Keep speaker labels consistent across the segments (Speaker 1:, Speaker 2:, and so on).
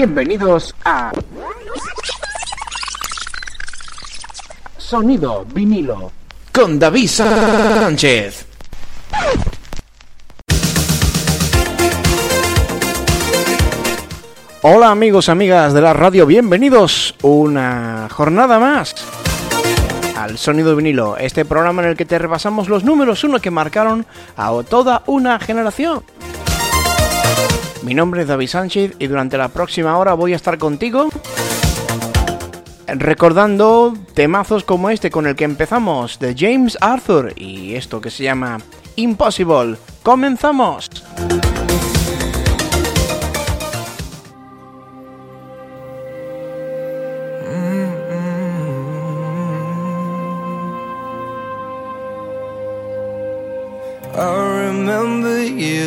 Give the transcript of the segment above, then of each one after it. Speaker 1: Bienvenidos a Sonido vinilo con David Sánchez. Hola amigos, amigas de la radio, bienvenidos una jornada más al Sonido Vinilo, este programa en el que te repasamos los números uno que marcaron a toda una generación. Mi nombre es David Sánchez y durante la próxima hora voy a estar contigo recordando temazos como este con el que empezamos de James Arthur y esto que se llama Impossible. ¡Comenzamos!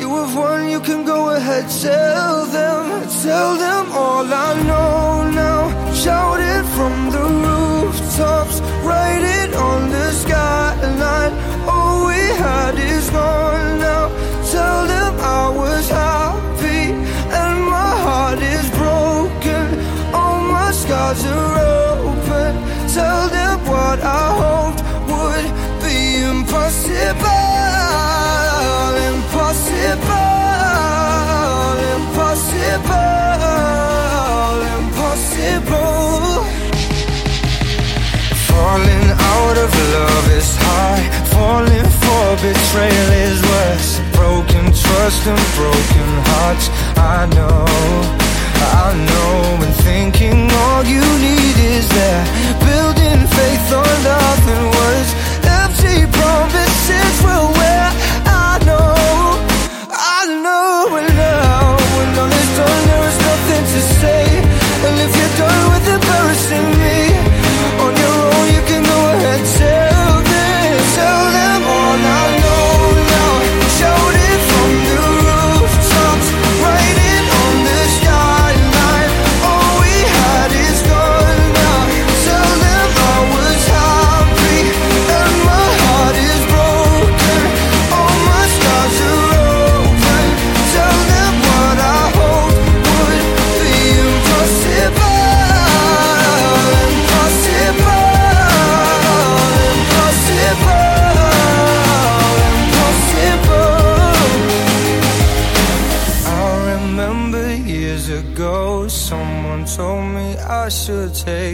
Speaker 1: You have won, you can go ahead, tell them, tell them all I know now. Shout it from the rooftops, write it on the skyline. All we had is gone now. Tell them I was happy and my heart is broken. All my scars are open. Tell them what I hoped would be impossible impossible, impossible, impossible. Falling out of love is hard. Falling for betrayal is worse. Broken trust and broken hearts. I know, I know. When thinking all you need is there, building faith on nothing words. Empty promises will wear.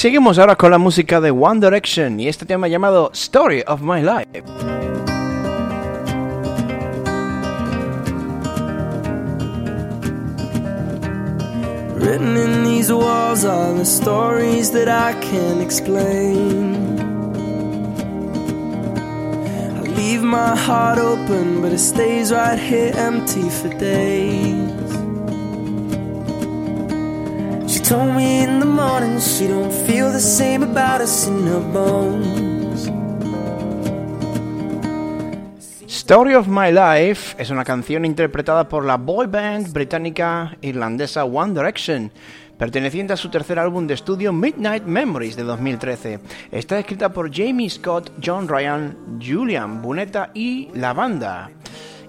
Speaker 1: seguimos ahora con la música de One Direction y este tema llamado Story of My Life. Written in these walls are the stories that I can't explain. I leave my heart open, but it stays right here empty for days. Story of My Life es una canción interpretada por la boy band británica irlandesa One Direction, perteneciente a su tercer álbum de estudio Midnight Memories de 2013. Está escrita por Jamie Scott, John Ryan, Julian Bunetta y la banda,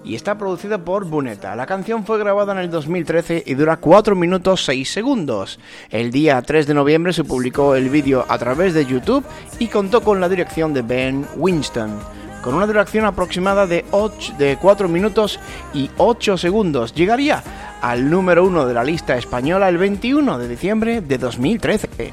Speaker 1: y está producida por Buneta. La canción fue grabada en el 2013 y dura 4 minutos 6 segundos. El día 3 de noviembre se publicó el vídeo a través de YouTube y contó con la dirección de Ben Winston. Con una duración aproximada de, de 4 minutos y 8 segundos, llegaría al número 1 de la lista española el 21 de diciembre de 2013.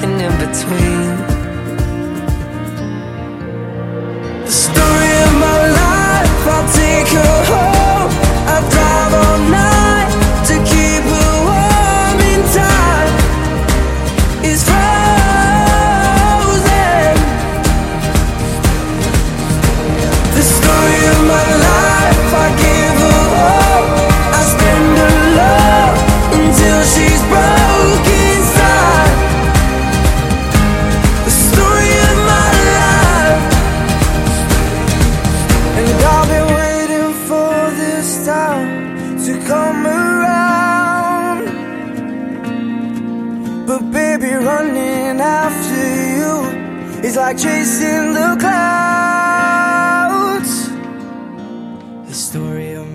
Speaker 1: nothing in between.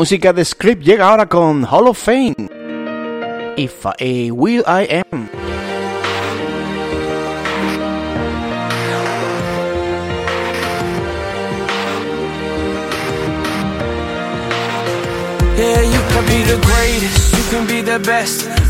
Speaker 1: música de script llega ahora con Hall of Fame. If I Will I
Speaker 2: Am. Yeah, you can be the greatest, you can be the best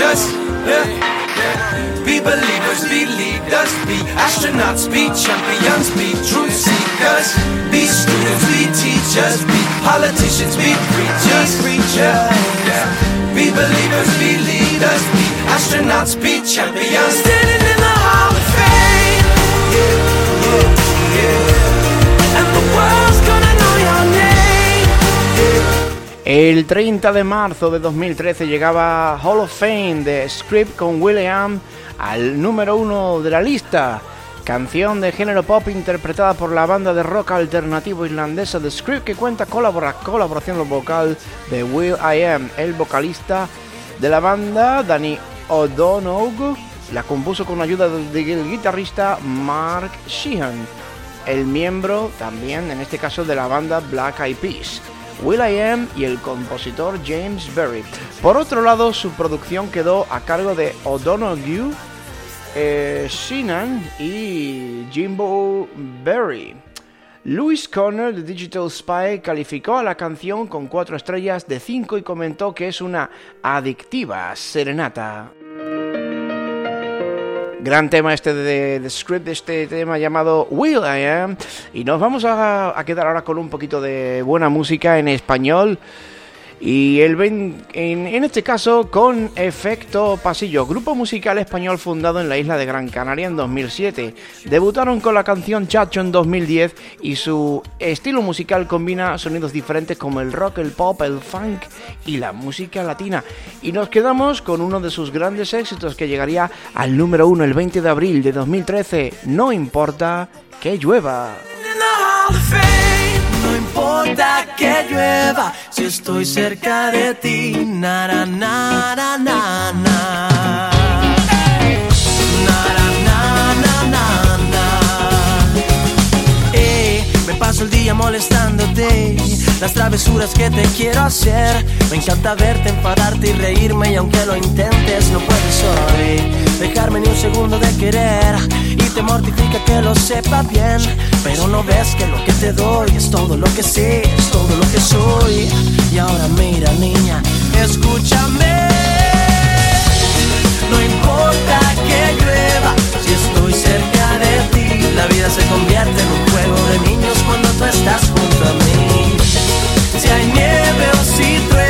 Speaker 2: just, yeah. Be believers, be leaders, be astronauts, be champions, be truth seekers, be students, be teachers, be politicians, be preachers, Yeah. Be believers, be leaders, be astronauts, be champions.
Speaker 1: El 30 de marzo de 2013 llegaba Hall of Fame de Script con William al número uno de la lista. Canción de género pop interpretada por la banda de rock alternativo irlandesa de Script que cuenta con la colaboración vocal de Will I Am. El vocalista de la banda, Danny O'Donoghue, la compuso con ayuda del guitarrista Mark Sheehan, el miembro también en este caso de la banda Black Eyed Peas. Will Am y el compositor James Berry. Por otro lado, su producción quedó a cargo de O'Donoghue, eh, Sinan y Jimbo Berry. Louis Conner de Digital Spy calificó a la canción con cuatro estrellas de cinco y comentó que es una adictiva serenata. Gran tema este de, de script, este tema llamado Will I Am. Y nos vamos a quedar ahora con un poquito de buena música en español. Y el en, en, este caso con Efecto Pasillo, grupo musical español fundado en la isla de Gran Canaria en 2007. Debutaron con la canción Chacho en 2010 y su estilo musical combina sonidos diferentes como el rock, el pop, el funk y la música latina. Y nos quedamos con uno de sus grandes éxitos que llegaría al número uno el 20 de abril de 2013, No importa que llueva
Speaker 3: importa que llueva, si estoy cerca de ti, na na na paso el día molestándote. Las travesuras que te quiero hacer. Me encanta verte, enfadarte y reírme. Y aunque lo intentes, no puedes hoy dejarme ni un segundo de querer y te mortifica que lo sepa bien, pero no ves que lo que te doy es todo lo que sé, es todo lo que soy. Y ahora mira niña, escúchame. No importa que llueva, si estoy cerca de ti, la vida se convierte en un juego de niños cuando tú estás junto a mí. Si hay nieve o si truena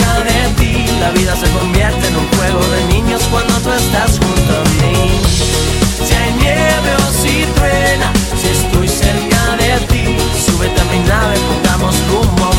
Speaker 3: la vida se convierte en un juego de niños cuando tú estás junto a mí. Si hay nieve o si truena, si estoy cerca de ti, súbete a mi nave, pongamos rumbo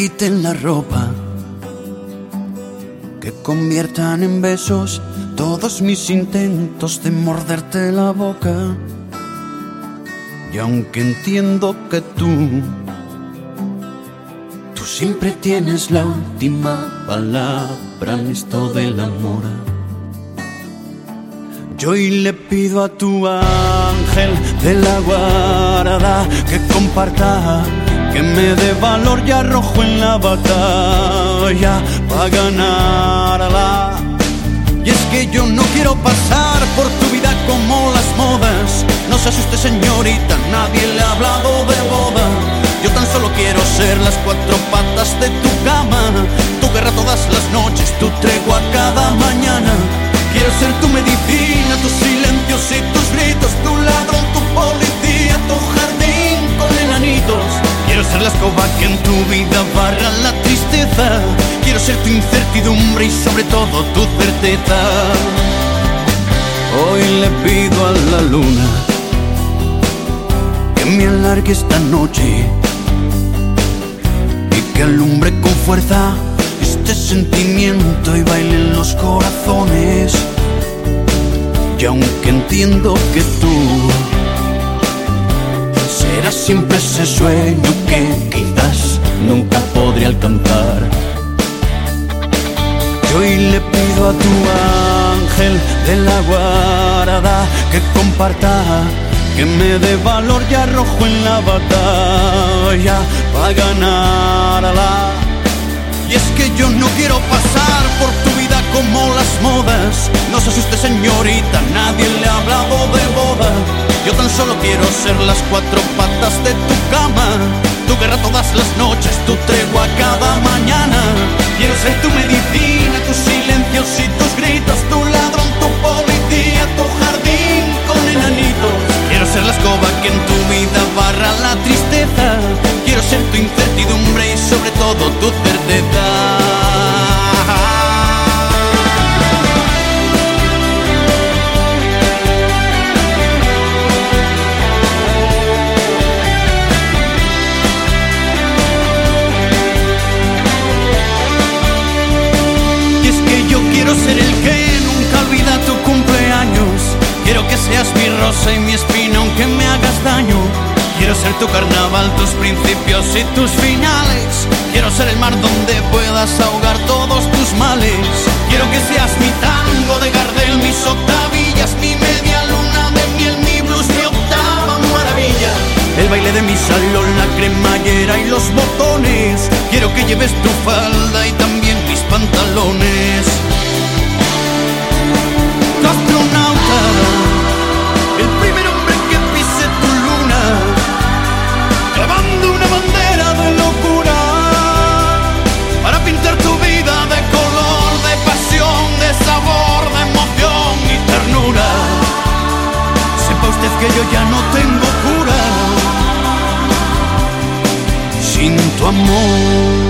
Speaker 4: quiten la ropa, que conviertan en besos todos mis intentos de morderte la boca. Y aunque entiendo que tú, tú siempre tienes la última palabra en esto del amor. Yo hoy le pido a tu ángel de la guarda que comparta que me dé valor y arrojo en la batalla para ganarla. Y es que yo no quiero pasar por tu vida como las modas. No se asuste señorita, nadie le ha hablado de boda. Yo tan solo quiero ser las cuatro patas de tu cama, tu guerra todas las noches, tu tregua cada mañana. Quiero ser tu medicina, tus silencios y tus gritos, tu ladrón, tu policía tu incertidumbre y sobre todo tu certeza. Hoy le pido a la luna que me alargue esta noche y que alumbre con fuerza este sentimiento y baile en los corazones. Y aunque entiendo que tú serás siempre ese sueño que quizás nunca podré alcanzar. Y hoy le pido a tu ángel de la guarda que comparta, que me dé valor y arrojo en la batalla para ganarla. Y es que yo no quiero pasar por tu vida como las modas. No sé si usted señorita, nadie le ha hablado de boda. Yo tan solo quiero ser las cuatro patas de tu cama tu guerra todas las noches, tu tregua cada mañana. Quiero ser tu medicina, tus silencios y tus gritos, tu ladrón, tu policía, tu jardín con enanitos. Quiero ser la escoba que en tu vida barra la tristeza. Quiero ser tu incertidumbre y sobre todo tu certeza. Quiero ser el que nunca olvida tu cumpleaños. Quiero que seas mi rosa y mi espina aunque me hagas daño. Quiero ser tu carnaval, tus principios y tus finales. Quiero ser el mar donde puedas ahogar todos tus males. Quiero que seas mi tango de Gardel, mis octavillas, mi media luna de miel, mi blues, mi octava maravilla. El baile de mi salón, la cremallera y los botones. Quiero que lleves tu falda y también mis pantalones. que yo ya no tengo cura sin tu amor.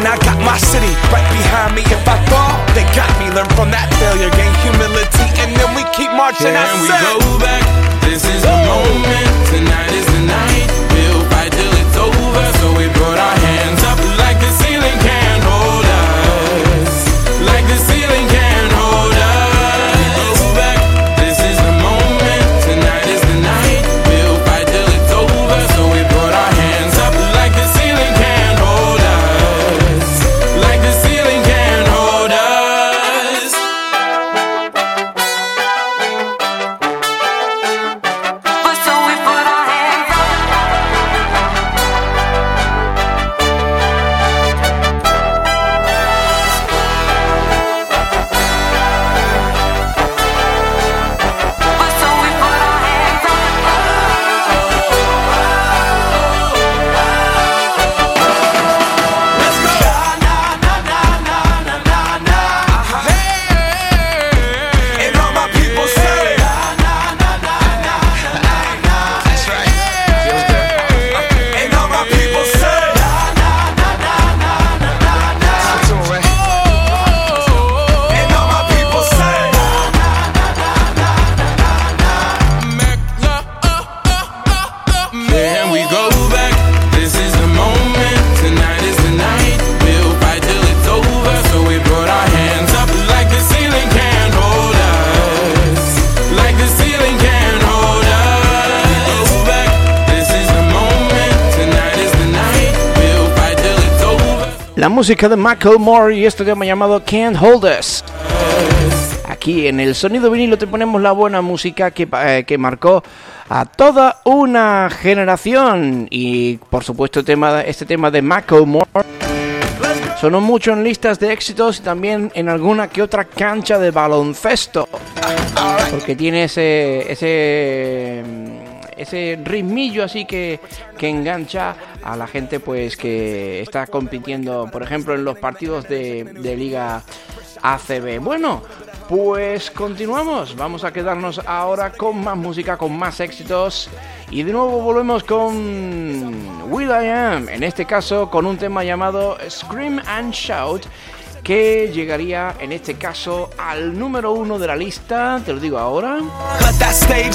Speaker 5: and I got my city right behind me. If I fall, they got me. Learn from that failure, gain humility, and then we keep marching. Yeah, and we go back. This is the moment. Tonight is the night. We'll fight till it's over. So we put our hands up.
Speaker 1: música de more y este tema llamado Can't Hold Us. Aquí en el sonido vinilo te ponemos la buena música que, eh, que marcó a toda una generación. Y por supuesto tema, este tema de more sonó mucho en listas de éxitos y también en alguna que otra cancha de baloncesto. Porque tiene ese, ese ese ritmillo así que, engancha a la gente pues que está compitiendo, por ejemplo, en los partidos de, de Liga ACB. Bueno, pues continuamos. Vamos a quedarnos ahora con más música, con más éxitos. Y de nuevo volvemos con Will I Am, en este caso con un tema llamado Scream and Shout. stage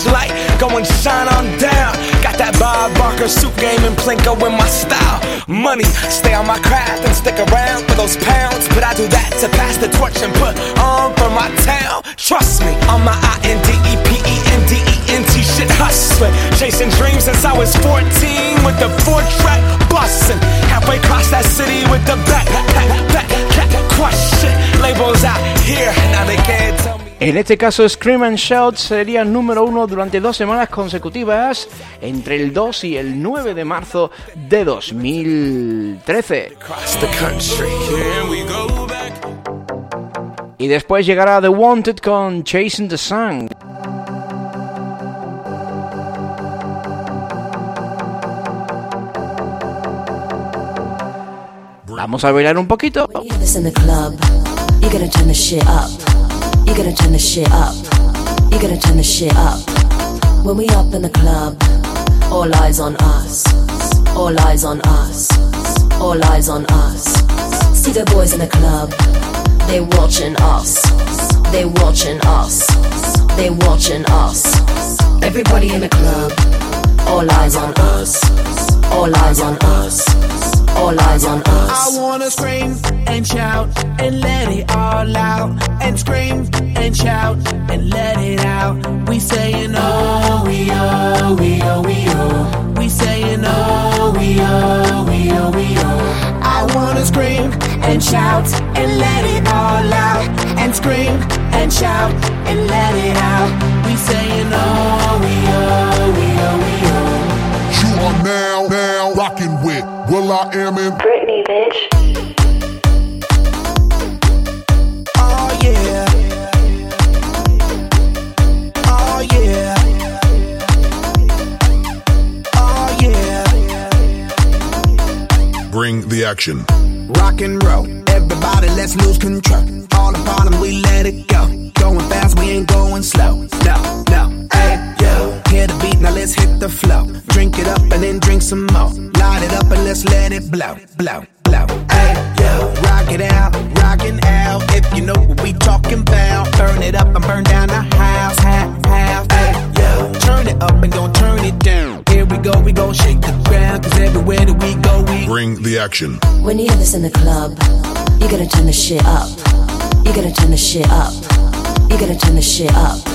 Speaker 1: light go and shine on down. Got that Bob Barker suit game and te lo my style. Money, stay on my craft and stick around for those pounds. But I do that to pass the torch and put on for my town. Trust me, on my I N D E P E N D E N T shit hustling. Chasing dreams since I was 14 with the four track busting. Halfway across that city with the back, En este caso, Scream and Shout sería número uno durante dos semanas consecutivas, entre el 2 y el 9 de marzo de 2013. Y después llegará The Wanted con Chasing the Sun. Vamos a bailar un poquito. When we up in the club, all eyes on us, all eyes on us, all eyes on us. See the boys in the club, they watching us, they watching us, they watching us. Everybody in the club, all eyes on us, all eyes on us all eyes on us. I wanna scream and shout and let it all out. And scream and shout and let it out. We sayin' oh, we oh, we oh, we oh. We sayin' oh, we oh, we oh, we oh. I wanna scream and shout and let it all out. And scream and shout and let it out. We sayin' oh. I am in Britney, bitch. Oh, yeah. Oh, yeah. Oh, yeah. Bring the action. Rock and roll. Everybody, let's lose control. All the bottom, we let it go. Going fast, we ain't going slow let's hit the flow. Drink it up and then drink some more. Light it up and let's let it blow, blow,
Speaker 6: blow. Hey, yo, rock it out, rockin' out. If you know what we talking about, burn it up and burn down the house, house, house. Hey, yo, turn it up and don't turn it down. Here we go, we go shake the ground, cause everywhere that we go, we bring the action. When you have this in the club, you gotta turn the shit up. You gotta turn the shit up. You gotta turn the shit up.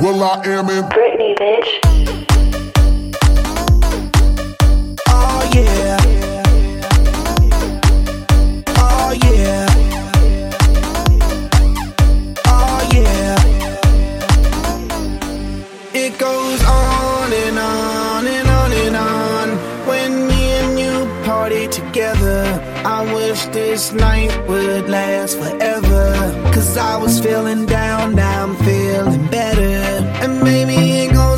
Speaker 6: Will I am in Britney, bitch. this night would last forever. Cause I was feeling down, now I'm feeling better. And maybe it goes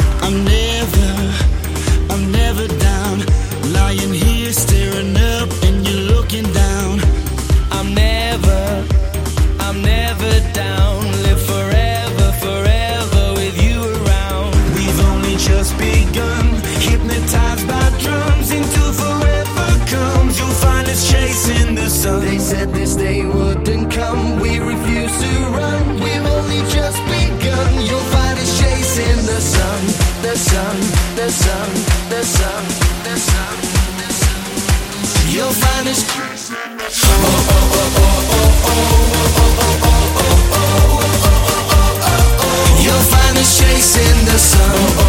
Speaker 7: You'll find us chasing the sun.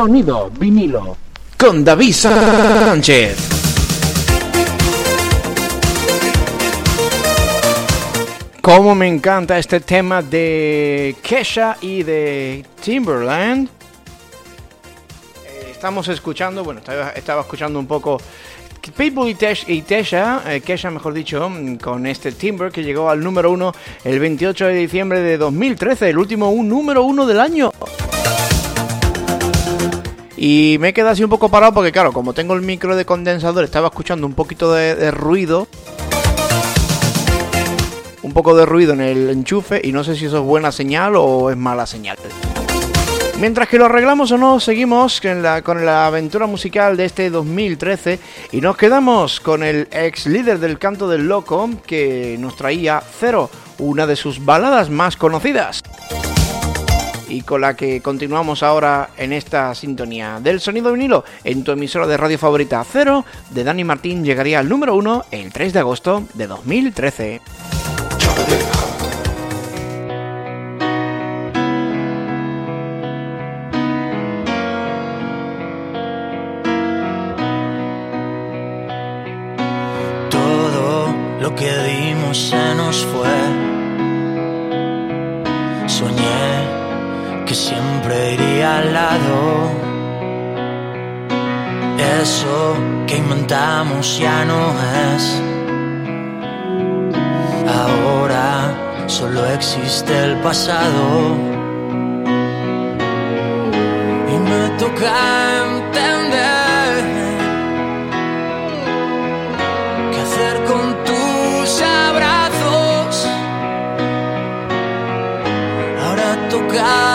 Speaker 1: Sonido vinilo. Con David Sánchez. Como me encanta este tema de Kesha y de Timberland. Eh, estamos escuchando, bueno, estaba, estaba escuchando un poco People y Tesha, eh, Kesha mejor dicho, mm, con este Timber que llegó al número uno el 28 de diciembre de 2013, el último un número uno del año. Y me he quedado así un poco parado porque, claro, como tengo el micro de condensador, estaba escuchando un poquito de, ruido. Un poco de ruido en el enchufe y no sé si eso es buena señal o es mala señal. Mientras que lo arreglamos o no, seguimos con la, con la, aventura musical de este 2013 y nos quedamos con el ex líder del canto del loco que nos traía Cero, una de sus baladas más conocidas y con la que continuamos ahora en esta sintonía del sonido vinilo en tu emisora de radio favorita Cero de Dani Martín llegaría al número uno el 3 de agosto de 2013.
Speaker 8: que inventamos ya no es. Ahora solo existe el pasado. Y me toca entender qué hacer con tus abrazos. Ahora toca.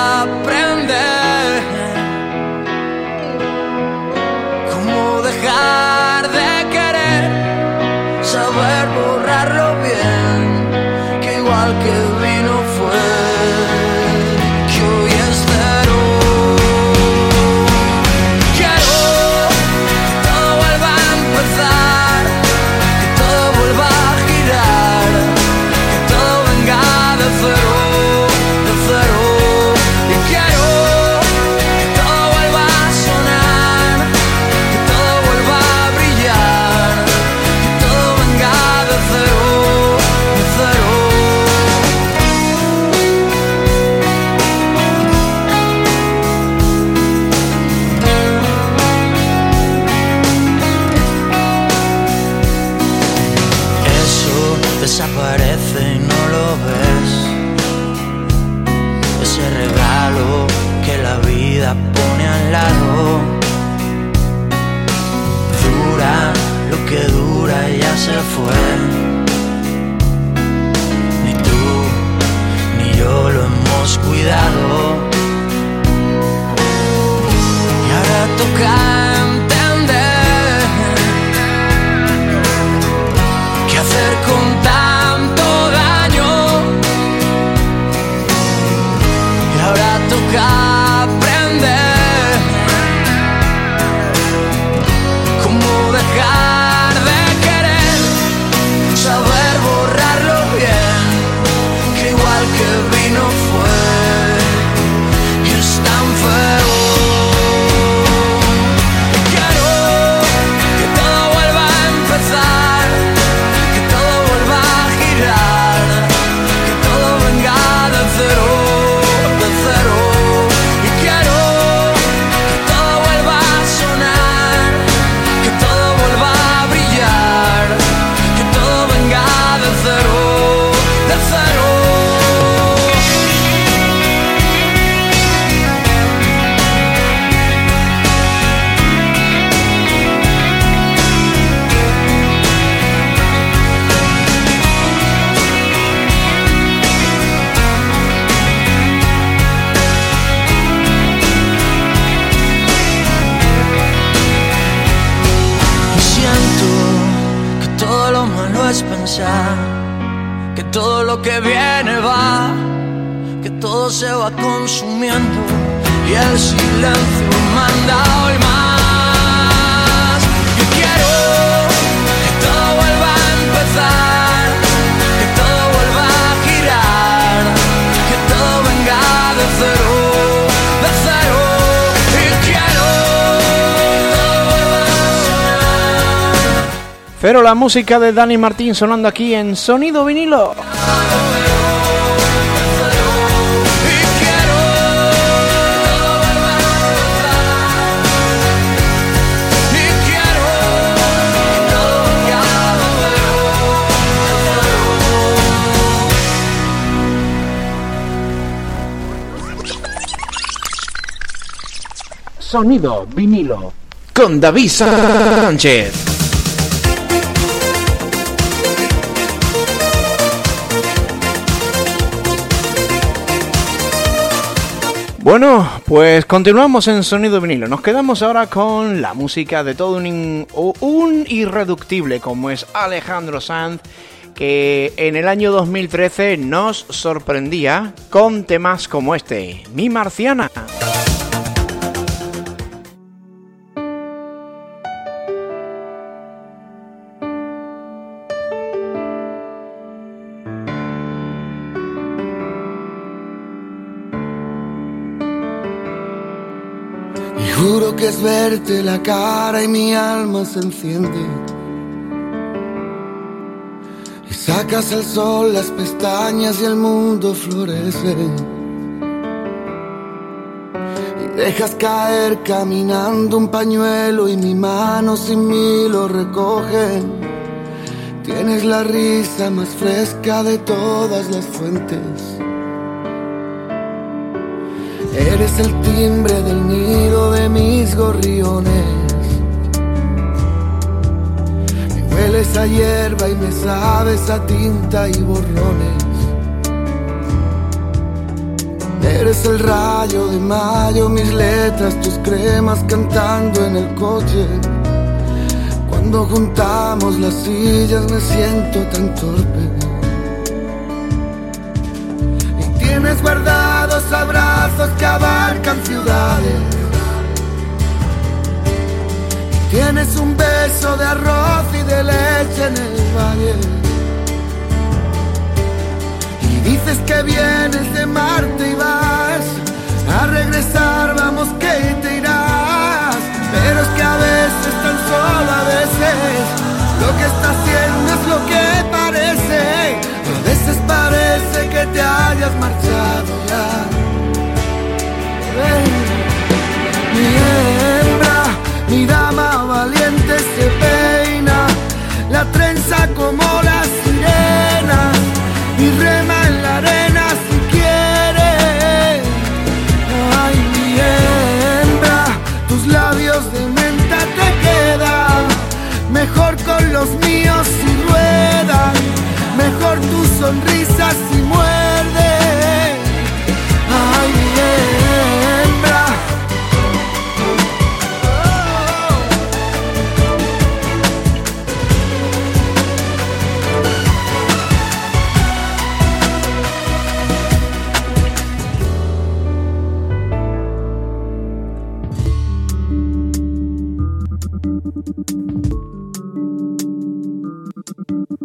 Speaker 8: forever
Speaker 1: Pero la música de Dani Martín sonando aquí en Sonido Vinilo. Sonido vinilo con David Sánchez. Bueno, pues continuamos en Sonido Vinilo. Nos quedamos ahora con la música de todo un, un irreductible como es Alejandro Sanz, que en el año 2013 nos sorprendía con temas como este, Mi Marciana.
Speaker 9: es verte la cara y mi alma se enciende. Y sacas al sol las pestañas y el mundo florece. Y dejas caer caminando un pañuelo y mi mano sin mí lo recoge. Tienes la risa más fresca de todas las fuentes. Eres el timbre del nido mis gorriones. Me hueles a hierba y me sabes a tinta y borrones. Eres el rayo de mayo, mis letras, tus cremas cantando en el coche. Cuando juntamos las sillas me siento tan torpe. Y tienes guardados abrazos que abarcan ciudades. Tienes un beso de arroz y de leche en el valle. Y dices que vienes de Marte y vas a regresar, vamos que te irás. Pero es que a veces, tan solo a veces, lo que estás haciendo es lo que parece. A veces parece que te hayas marchado ya. mi hembra, mi dama se peina la trenza como la sirena y rema en la arena si quiere. Ay, mi hembra, tus labios de menta te quedan mejor con los míos si ruedan, mejor tu sonrisa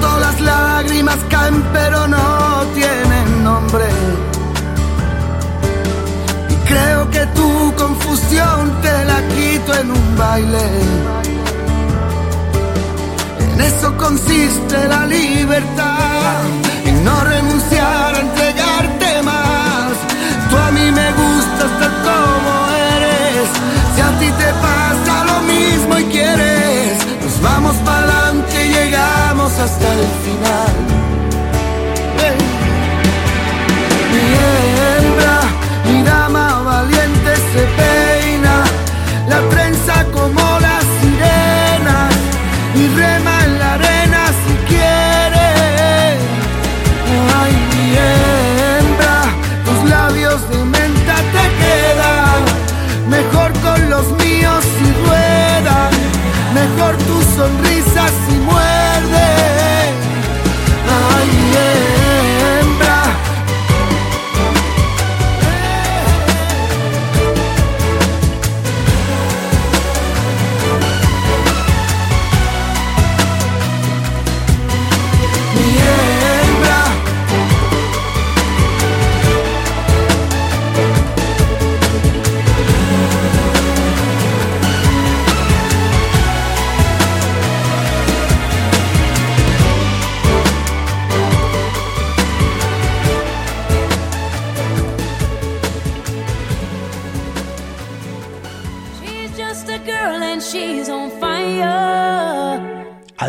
Speaker 9: Todas las lágrimas caen pero no tienen nombre. Y creo que tu confusión te la quito en un baile. En eso consiste la libertad, en no renunciar a entregarte más. Tú a mí me gustas tal como eres, si a ti te pasa lo mismo y quieres, nos vamos para adelante y llegar hasta el final.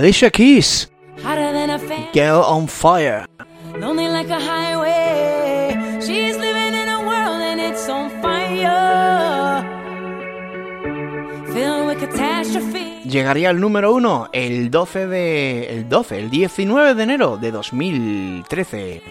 Speaker 1: Alicia Keys. Girl on Fire. Llegaría al número uno el 12 de. El 12, el 19 de enero de 2013.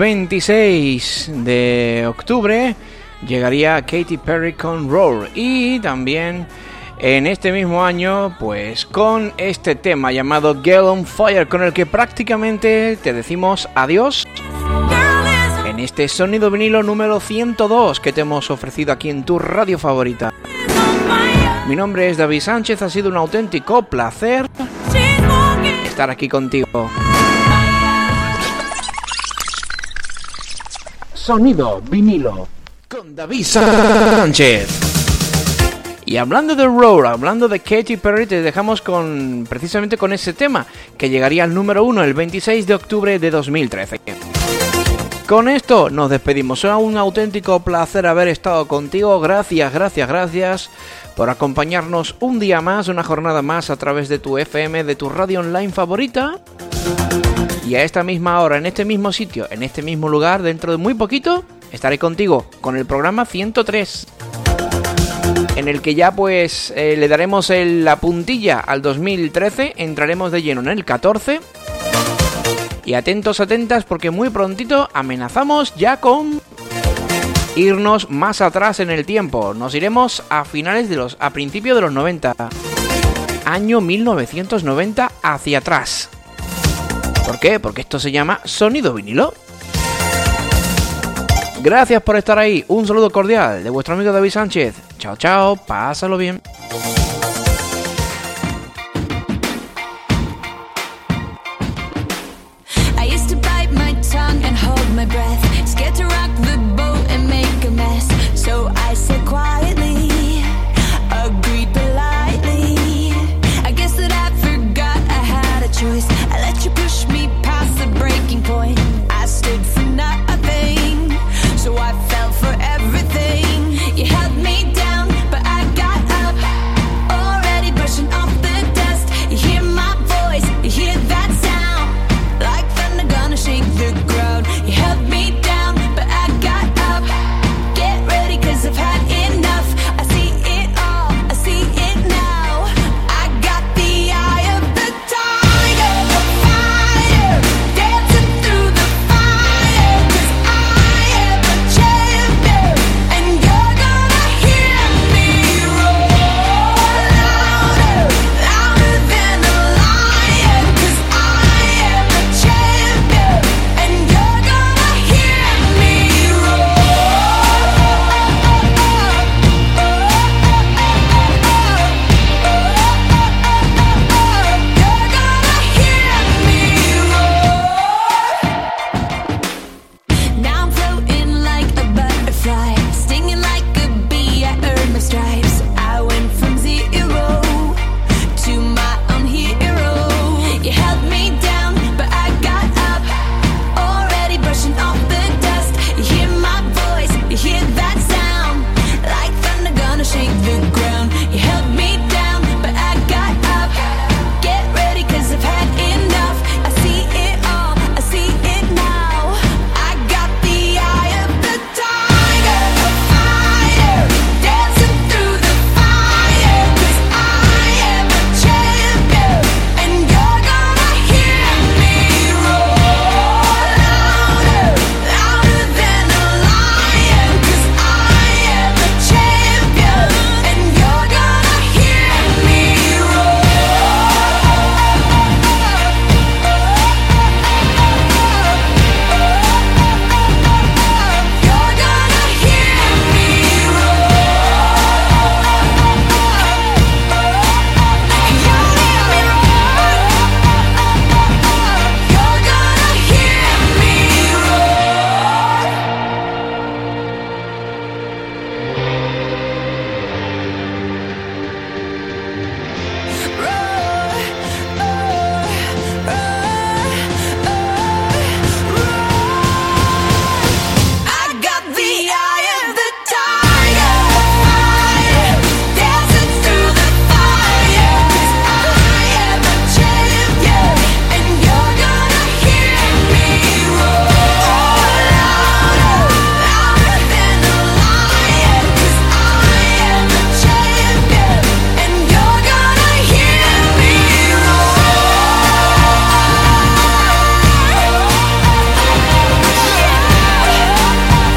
Speaker 1: 26 de octubre llegaría Katy Perry con Roll y también en este mismo año pues con este tema llamado Girl on Fire con el que prácticamente te decimos adiós en este sonido vinilo número 102 que te hemos ofrecido aquí en tu radio favorita. Mi nombre es David Sánchez, ha sido un auténtico placer estar aquí contigo. Sonido vinilo con David Sánchez. Y hablando de Roar, hablando de Katy Perry, te dejamos con precisamente con ese tema que llegaría al número uno el 26 de octubre de 2013. Con esto nos despedimos. sido un auténtico placer haber estado contigo. Gracias, gracias, gracias por acompañarnos un día más, una jornada más a través de tu FM, de tu radio online favorita. Y a esta misma hora, en este mismo sitio, en este mismo lugar, dentro de muy poquito, estaré contigo con el programa 103. En el que ya pues eh, le daremos la puntilla al 2013, entraremos de lleno en el 14. Y atentos, atentas, porque muy prontito amenazamos ya con irnos más atrás en el tiempo. Nos iremos a finales de los, a principios de los 90. Año 1990 hacia atrás. ¿Por qué? Porque esto se llama sonido vinilo. Gracias por estar ahí. Un saludo cordial de vuestro amigo David Sánchez. Chao, chao. Pásalo bien.